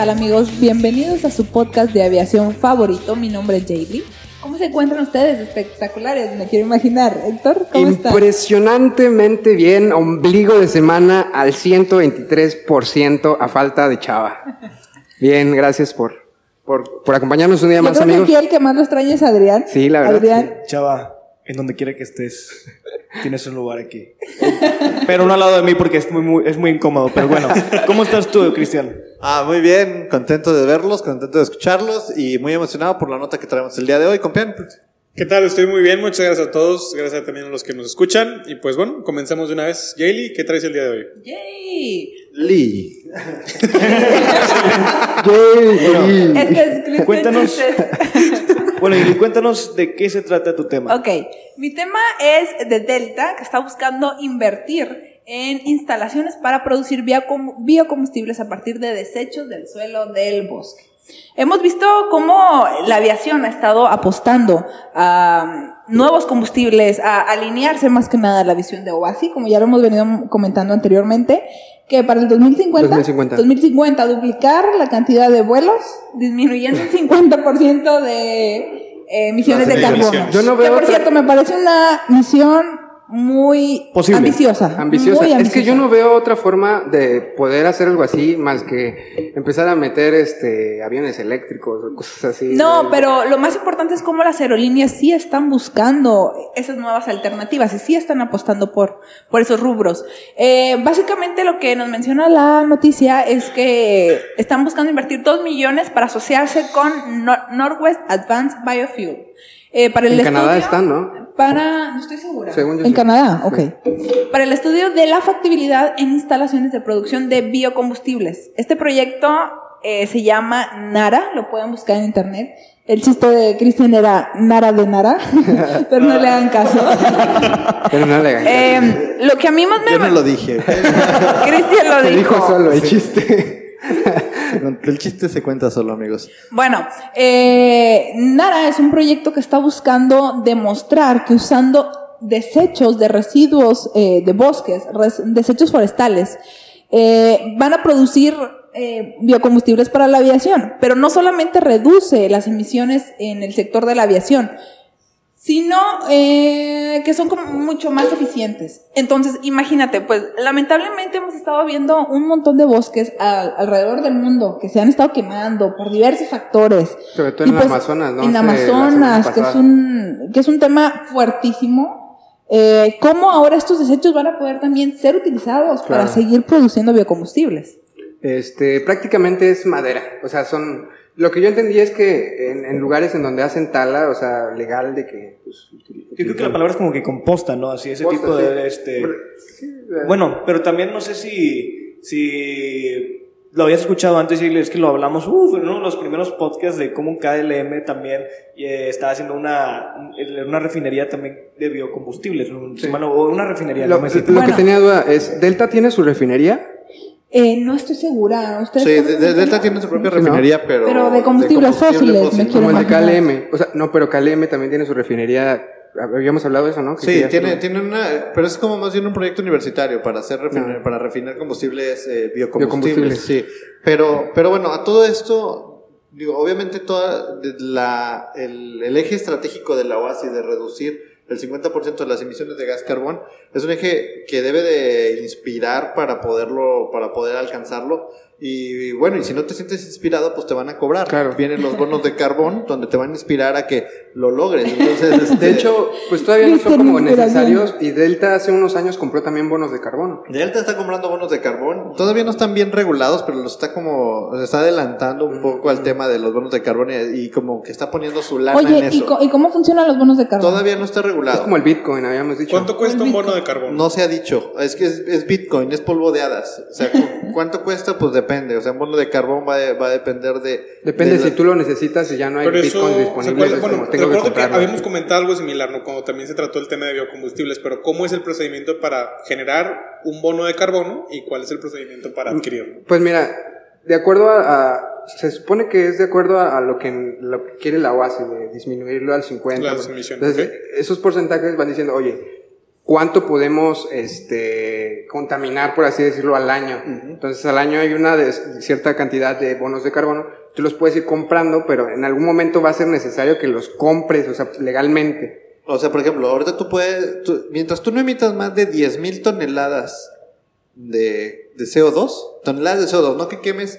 Tal amigos? Bienvenidos a su podcast de aviación favorito. Mi nombre es Jaylee. ¿Cómo se encuentran ustedes? Espectaculares, me quiero imaginar. Héctor, ¿cómo estás? Impresionantemente bien, ombligo de semana al 123% a falta de chava. Bien, gracias por, por, por acompañarnos un día Yo más, creo que amigos. aquí el que más lo extraña es Adrián. Sí, la verdad, Adrián, Chava, en donde quiera que estés, tienes un lugar aquí. Pero no al lado de mí porque es muy, muy- es muy incómodo. Pero bueno, ¿cómo estás tú, Cristian? Ah, muy bien, contento de verlos, contento de escucharlos y muy emocionado por la nota que traemos el día de hoy, compián. ¿Qué tal? Estoy muy bien, muchas gracias a todos, gracias también a los que nos escuchan. Y pues bueno, comencemos de una vez. Jaylee, ¿qué traes el día de hoy? ¡Yay! Lee. Este es Cuéntanos. Bueno, y cuéntanos de qué se trata tu tema. Ok, mi tema es de Delta, que está buscando invertir en instalaciones para producir biocom- biocombustibles a partir de desechos del suelo del bosque. Hemos visto cómo la aviación ha estado apostando a um, nuevos combustibles, a alinearse más que nada a la visión de OASI, como ya lo hemos venido comentando anteriormente, que para el 2050, 2050. 2050 duplicar la cantidad de vuelos, disminuyendo un 50% de eh, emisiones de carbono. Yo no Que, veo por otra- cierto, me parece una misión muy Posible. ambiciosa. Ambiciosa. muy Es que yo no veo otra forma de poder hacer algo así más que empezar a meter este aviones eléctricos o cosas así. No, pero lo más importante es cómo las aerolíneas sí están buscando esas nuevas alternativas y sí están apostando por, por esos rubros. Eh, básicamente lo que nos menciona la noticia es que están buscando invertir 2 millones para asociarse con Nor- Northwest Advanced Biofuel. Eh, para el En Canadá están, ¿no? Para, no estoy segura. Según yo en sí. Canadá, ok. Para el estudio de la factibilidad en instalaciones de producción de biocombustibles. Este proyecto eh, se llama Nara, lo pueden buscar en internet. El chiste de Cristian era Nara de Nara, pero no le hagan caso. Pero no le hagan caso. Eh, lo que a mí más me... Yo no lo dije. Cristian lo dijo. dijo solo el chiste. el chiste se cuenta solo, amigos. Bueno, eh, Nara es un proyecto que está buscando demostrar que usando desechos de residuos eh, de bosques, desechos forestales, eh, van a producir eh, biocombustibles para la aviación, pero no solamente reduce las emisiones en el sector de la aviación, sino eh, que son como mucho más eficientes. Entonces, imagínate, pues lamentablemente hemos estado viendo un montón de bosques al- alrededor del mundo que se han estado quemando por diversos factores. Sobre todo en pues, Amazonas, ¿no? En Amazonas, que es, un, que es un tema fuertísimo. Eh, ¿Cómo ahora estos desechos van a poder también ser utilizados para seguir produciendo biocombustibles? Este, prácticamente es madera. O sea, son. Lo que yo entendí es que en, en lugares en donde hacen tala, o sea, legal de que. Pues, Yo creo que la palabra es como que composta, ¿no? Así, ese Composta, tipo sí. de... Este... Sí, Bueno, pero también no sé si, si lo habías escuchado antes y es que lo hablamos, uf, en uno de los primeros podcasts de cómo un KLM también eh, estaba haciendo una, una refinería también de biocombustibles, ¿no? Sí. Bueno, o una refinería, Lo, no me lo Bueno. que tenía duda es: ¿Delta tiene su refinería? Eh, no estoy segura. ¿Ustedes Sí, Delta tiene su propia refinería, pero. Pero de combustibles fósiles, me quiero Como el de. KLM. O sea, no, pero KLM también tiene su refinería. Habíamos hablado de eso, ¿no? Que Sí, tiene, tiene una, pero es como más bien un proyecto universitario para hacer refiner- Ah. para refinar combustibles eh, Biocombustibles. biocombustibles. Sí, pero, pero bueno, a todo esto, digo, obviamente toda de- la, el, el eje estratégico de la OASI de reducir el 50% de las emisiones de gas carbón es un eje que debe de inspirar para poderlo, para poder alcanzarlo. Y bueno, y si no te sientes inspirado, pues te van a cobrar. Claro. Vienen los bonos de carbón donde te van a inspirar a que lo logres. Entonces, este, De hecho, pues todavía no son como necesarios y Delta hace unos años compró también bonos de carbono. Delta está comprando bonos de carbón. Todavía no están bien regulados, pero los está como, se está adelantando un poco al tema de los bonos de carbón y, y como que está poniendo su lana en Oye, ¿y, eso. co- ¿y cómo funcionan los bonos de carbono? Todavía no está Es regulado. como el Bitcoin, habíamos dicho. ¿Cuánto cuesta un bono de carbono? No se ha dicho. Es que es, es Bitcoin, es polvo de hadas. O sea, cu- ¿cuánto cuesta? Pues depende. O sea, un bono de carbón va, a- va a depender de. Depende de si la- tú lo necesitas y ya no hay Pero eso, Bitcoin ¿se disponible. acuerdan? es bueno, como, tengo que recuerdo que, comprarlo. habíamos comentado algo similar, ¿no? Cuando también se trató el tema de biocombustibles, pero ¿cómo es el procedimiento para generar un bono de carbono y cuál es el procedimiento para adquirirlo? Pues mira, de acuerdo a, a- se supone que es de acuerdo a, a lo que lo que quiere la OASI de disminuirlo al 50. Las emisiones, Entonces, esos porcentajes van diciendo, "Oye, ¿cuánto podemos este contaminar por así decirlo al año?" Entonces, al año hay una de, cierta cantidad de bonos de carbono, tú los puedes ir comprando, pero en algún momento va a ser necesario que los compres, o sea, legalmente. O sea, por ejemplo, ahorita tú puedes. tú- mientras tú no emitas más de 10.000 toneladas de, de CO2, toneladas de CO2, no que quemes.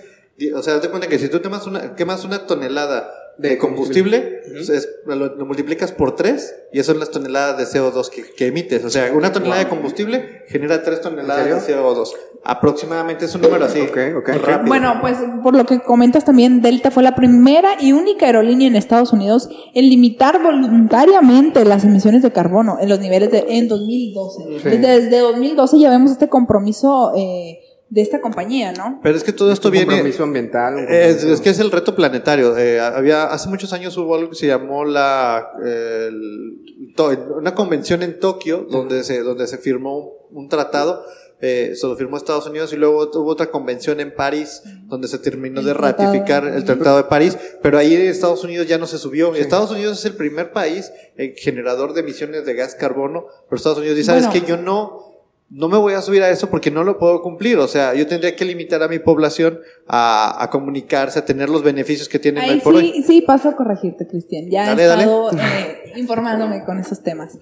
O sea, date cuenta que si tú quemas una, quemas una tonelada de, combustible, es- lo, lo multiplicas por 3 y eso son las toneladas de CO2 que, que emites. O sea, una tonelada de combustible genera 3 toneladas de serio? CO2. Aproximadamente es un número así. Ok, ok. rápido. Bueno, pues por lo que comentas también, Delta fue la primera y única aerolínea en Estados Unidos en limitar voluntariamente las emisiones de carbono en los niveles de en 2012. Sí. Desde, desde 2012 ya vemos este compromiso eh, de esta compañía, ¿no? Pero es que todo esto un viene. compromiso ambiental. un Es, compromiso- es que es el reto planetario. Eh, había, hace muchos años hubo algo que se llamó la, el- to- una convención en Tokio donde se, donde se firmó un, un tratado. Eh, se lo firmó Estados Unidos y luego hubo otra convención en París donde se terminó El de tratado. ratificar el Tratado de París, pero ahí Estados Unidos ya no se subió. Estados Unidos es el primer país eh, generador de emisiones de gas carbono, pero Estados Unidos dice, ¿sabes que Yo no, no me voy a subir a eso porque no lo puedo cumplir. O sea, yo tendría que limitar a mi población a, a comunicarse, a tener los beneficios que tienen hoy Ahí hoy. sí, sí paso a corregirte, Cristian. Ya Dale, he estado eh, informándome con esos temas.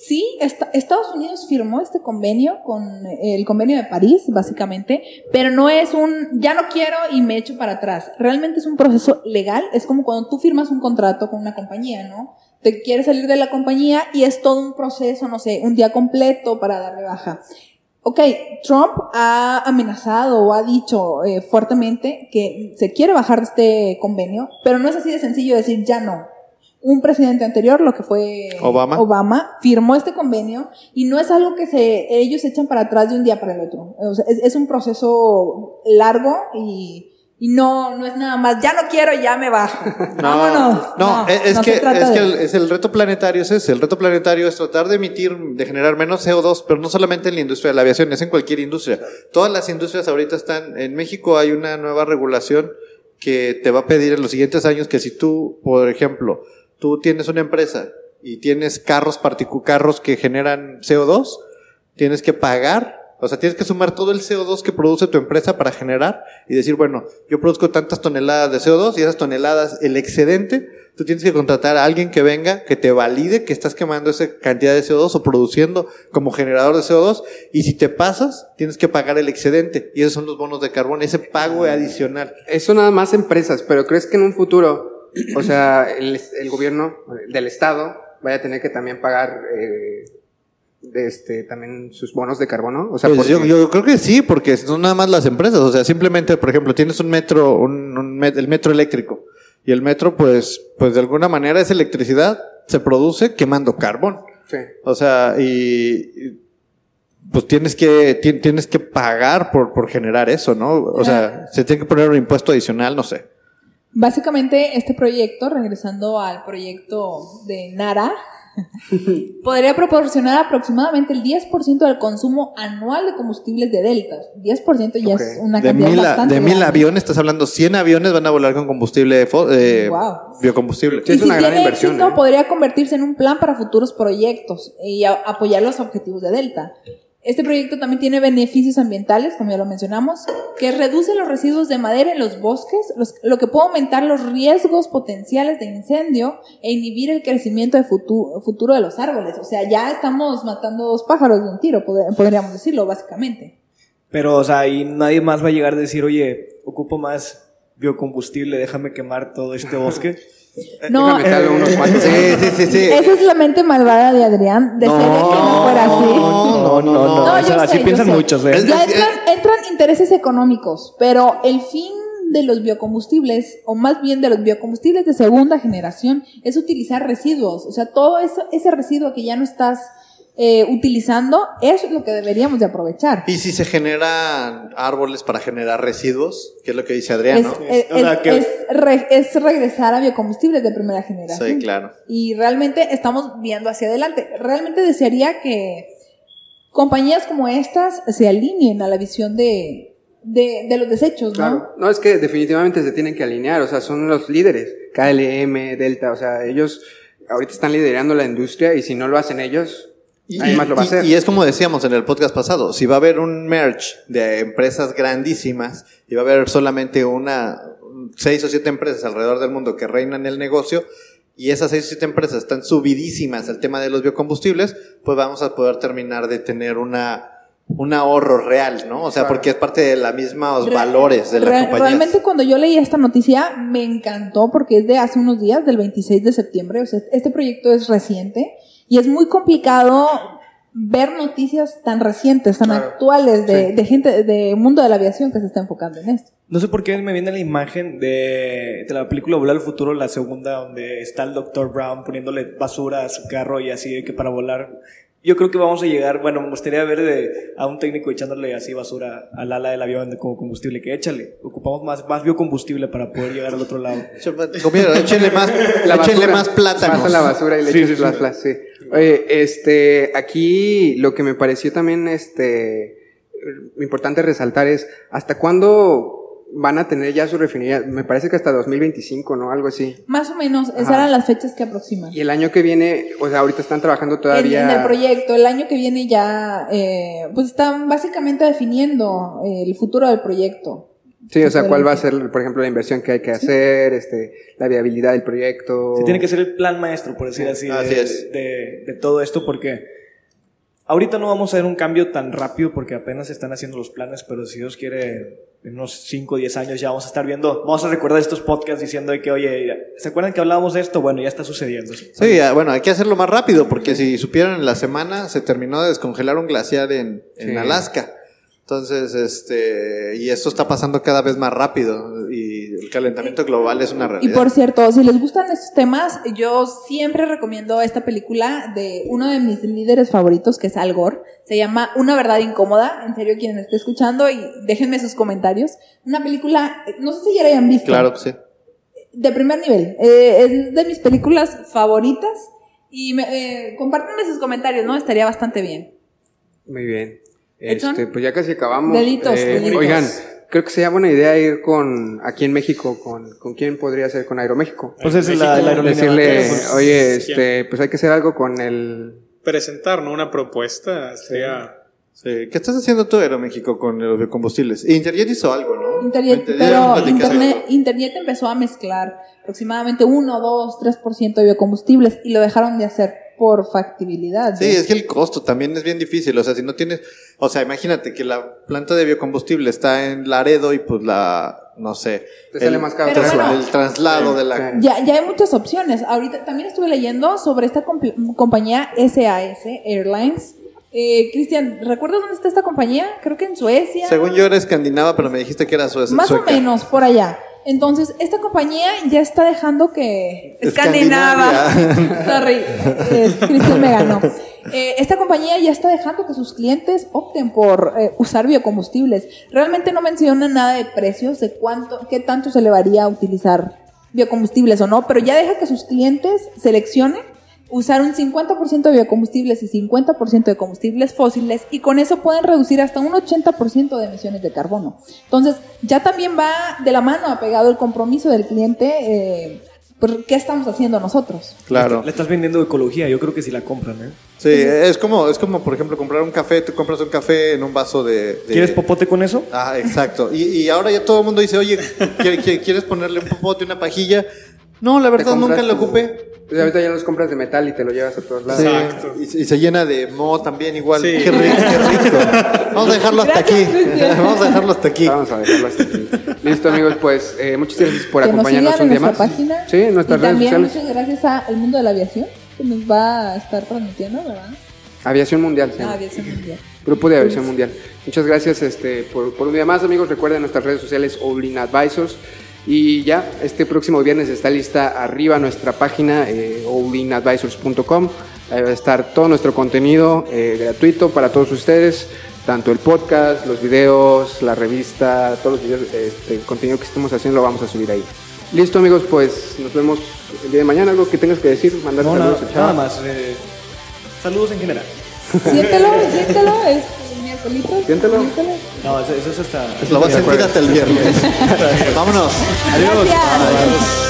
Sí, esta- Estados Unidos firmó este convenio con eh, el convenio de París, básicamente, pero no es un ya no quiero y me echo para atrás. Realmente es un proceso legal. Es como cuando tú firmas un contrato con una compañía, ¿no? Te quieres salir de la compañía y es todo un proceso, no sé, un día completo para darle baja. Ok, Trump ha amenazado o ha dicho eh, fuertemente que se quiere bajar de este convenio, pero no es así de sencillo decir ya no. Un presidente anterior, lo que fue Obama. Obama firmó este convenio y no es algo que se, ellos echan para atrás de un día para el otro. O sea, es, es un proceso largo y, y no, no es nada más, ya no quiero, ya me bajo. Vámonos. no, es, es no se que, es, que es el reto planetario es ese. El reto planetario es tratar de emitir, de generar menos CO2, pero no solamente en la industria de la aviación, es en cualquier industria. Todas las industrias ahorita están, en México hay una nueva regulación que te va a pedir en los siguientes años que si tú, por ejemplo, tú tienes una empresa y tienes carros carros que generan CO2, tienes que pagar, o sea, tienes que sumar todo el CO2 que produce tu empresa para generar y decir, bueno, yo produzco tantas toneladas de CO2 y esas toneladas, el excedente, tú tienes que contratar a alguien que venga, que te valide que estás quemando esa cantidad de CO2 o produciendo como generador de CO2 y si te pasas, tienes que pagar el excedente y esos son los bonos de carbón, ese pago adicional. Eso nada más empresas, pero ¿crees que en un futuro, o sea, el, el gobierno del estado vaya a tener que también pagar eh, de este también sus bonos de carbono? O sea, Pues yo, porque- yo creo que sí, porque son nada más las empresas. O sea, simplemente, por ejemplo, tienes un metro, un, un met- el metro eléctrico. Y el metro, pues, pues de alguna manera esa electricidad se produce quemando carbón. Sí. O sea, y, y, pues tienes que, ti- tienes que pagar por, por generar eso, ¿no? O sea, se tiene que poner un impuesto adicional, no sé. Básicamente, este proyecto, regresando al proyecto de Nara, podría proporcionar aproximadamente el 10% del consumo anual de combustibles de Delta. 10% ya Ok. es una De cantidad mil, a- bastante de mil grande. aviones, estás hablando 100 aviones van a volar con combustible, eh, Wow. biocombustible. Sí, y es si una gran tiene inversión, éxito, ¿eh? podría convertirse en un plan para futuros proyectos y a- apoyar los objetivos de Delta. Este proyecto también tiene beneficios ambientales, como ya lo mencionamos, que reduce los residuos de madera en los bosques, los- lo que puede aumentar los riesgos potenciales de incendio e inhibir el crecimiento de futu- futuro de los árboles. O sea, ya estamos matando dos pájaros de un tiro, pod- podríamos decirlo, básicamente. Pero, o sea, y nadie más va a llegar a decir, oye, ocupo más biocombustible, déjame quemar todo este bosque. No, Déjame echarle eh, unos cuantos. Sí, sí, sí, sí. Esa es la mente malvada de Adrián. Desearía que no fuera así. No, no, no, no. No, o sea, así sé, piensan muchos, ¿eh? Ya entran, entran intereses económicos, pero el fin de los biocombustibles, o más bien de los biocombustibles de segunda generación, es utilizar residuos. O sea, todo eso, ese residuo que ya no estás eh, utilizando, eso es lo que deberíamos de aprovechar. Y si se generan árboles para generar residuos, que es lo que dice Adrián, Es, ¿no? es- O sea, es- que- es re- es regresar a biocombustibles de primera generación. Sí, claro. Y realmente estamos viendo hacia adelante. Realmente desearía que compañías como estas se alineen a la visión de, de, de los desechos, ¿no? Claro. No, es que definitivamente se tienen que alinear, o sea, son los líderes. KLM, Delta, o sea, ellos ahorita están liderando la industria y si no lo hacen ellos, nadie más lo va a y- hacer. y es como decíamos en el podcast pasado, si va a haber un merge de empresas grandísimas y va a haber solamente una, seis o siete empresas alrededor del mundo que reinan el negocio y esas seis o siete empresas están subidísimas al tema de los biocombustibles, pues vamos a poder terminar de tener una un ahorro real, ¿no? O sea, Claro. porque es parte de los mismos Re- valores de la re- compañía. Realmente cuando yo leí esta noticia me encantó porque es de hace unos días, del 26 de septiembre, o sea, este proyecto es reciente y es muy complicado ver noticias tan recientes, tan Claro. actuales de, Sí. de gente del mundo de la aviación que se está enfocando en esto. No sé por qué me viene la imagen de, de la película Volar al Futuro, la segunda, donde está el Dr. Brown poniéndole basura a su carro y así de que para volar. Yo creo que vamos a llegar, bueno, me gustaría ver de, a un técnico echándole así basura al ala del avión de como combustible, que échale. Ocupamos más, más biocombustible para poder llegar al otro lado. Comieron, échenle más, La échenle basura, más plátanos. Pasa la basura y le Sí, echas sí, plas, sí. Oye, este, aquí lo que me pareció también, este, importante resaltar es, ¿hasta cuándo van a tener ya su refinería? Me parece que hasta 2025, ¿no? Algo así. Más o menos, esas Ajá. eran las fechas que aproximan. Y el año que viene, o sea, ahorita están trabajando En, todavía. en el proyecto, el año que viene ya, eh, pues están básicamente definiendo eh, el futuro del proyecto. Sí, o sea, Se cuál va a ser, por ejemplo, la inversión que hay que hacer, este, la viabilidad del proyecto. Se tiene que ser el plan maestro, por decir así, Así de, es. de- de todo esto, porque ahorita no vamos a ver un cambio tan rápido porque apenas se están haciendo los planes, pero si Dios quiere, en unos 5 o 10 años ya vamos a estar viendo, vamos a recordar estos podcasts diciendo de que, oye, ¿se acuerdan que hablábamos de esto? Bueno, ya está sucediendo. Sí, ah, bueno, hay que hacerlo más rápido porque si supieran en la semana se terminó de descongelar un glaciar en, en Sí. Alaska. Entonces, este, y esto está pasando cada vez más rápido y el calentamiento global es una Y realidad. por cierto, si les gustan estos temas, yo siempre recomiendo esta película de uno de mis líderes favoritos, que es Al Gore. Se llama Una verdad incómoda. En serio, quien me esté escuchando y déjenme sus comentarios. Una película, no sé si ya la hayan visto. Claro que sí. De primer nivel. Eh, es de mis películas favoritas. Y me, eh, compártanme sus comentarios, ¿no? Estaría bastante bien. Muy bien. Este, pues ya casi acabamos. Deditos, Eh, deditos. Oigan, creo que sería buena idea ir con, aquí en México, con, con quién podría ser, con Aeroméxico. Pues es la, la. Decirle, pues, oye, este, pues hay que hacer algo con el, Presentar, ¿no? Una propuesta sería... Sí. ¿Qué estás haciendo tú, Aeroméxico, con los biocombustibles? Interjet hizo algo, ¿no? Internet, Inter- pero Internet. Internet empezó a mezclar aproximadamente 1, 2, 3% de biocombustibles y lo dejaron de hacer por factibilidad. Sí, ¿no? es que el costo también es bien difícil. O sea, si no tienes. O sea, imagínate que la planta de biocombustible está en Laredo y pues la. No sé. Te sale más caro tras- bueno. el traslado de la. Ya, ya hay muchas opciones. Ahorita también estuve leyendo sobre esta comp- compañía SAS Airlines. Eh, Cristian, ¿recuerdas dónde está esta compañía? Creo que en Suecia. Según yo era escandinava, pero me dijiste que era suecia. Más sueca. o menos, por allá. Entonces, esta compañía ya está dejando que... Escandinavia. Sorry, eh, Cristian me ganó. Eh, esta compañía ya está dejando que sus clientes opten por eh, usar biocombustibles. Realmente no menciona nada de precios, de cuánto, qué tanto se le varía a utilizar biocombustibles o no, pero ya deja que sus clientes seleccionen usar un 50% de biocombustibles y 50% de combustibles fósiles y con eso pueden reducir hasta un 80% de emisiones de carbono. Entonces, ya también va de la mano apegado el compromiso del cliente, eh, por qué estamos haciendo nosotros. Claro. Le estás vendiendo ecología, yo creo que si la compran, ¿eh? Sí, es como, es como, por ejemplo, comprar un café. Tú compras un café en un vaso de. de- ¿Quieres popote con eso? Ah, exacto. Y, y ahora ya todo el mundo dice, oye, ¿qui- qui- ¿quieres ponerle un popote, una pajilla? No, la verdad nunca lo tu- ocupé. Pues ahorita ya los compras de metal y te lo llevas a todos lados. Sí, Exacto. Y, y se llena de mo también igual. Sí. Qué rico, qué rico. Vamos a dejarlo hasta aquí. Vamos a dejarlo hasta aquí. Vamos a dejarlo hasta aquí. Listo, amigos, pues eh, muchas gracias por que acompañarnos un día más. página. Sí, en nuestras y redes también sociales. muchas gracias a El Mundo de la Aviación, que nos va a estar transmitiendo, ¿verdad? Aviación Mundial, sí. Ah, Aviación Mundial. Grupo de Aviación Mundial. Muchas gracias este, por, por un día más, amigos. Recuerden nuestras redes sociales Olin Advisors. Y ya, este próximo viernes está lista arriba nuestra página, eh, allinadvisors.com. Ahí va a estar todo nuestro contenido eh, gratuito para todos ustedes, tanto el podcast, los videos, la revista, todos los videos, este, el contenido que estemos haciendo lo vamos a subir ahí. Listo, amigos, pues nos vemos el día de mañana. ¿Algo que tengas que decir? Mandar No, saludos nada, nada más. eh, saludos en general. Siéntelo, siéntelo, es miércoles. Siéntelo. miércoles. No, eso, eso es hasta. Lo vas a sentir hasta el viernes. Vámonos. Gracias.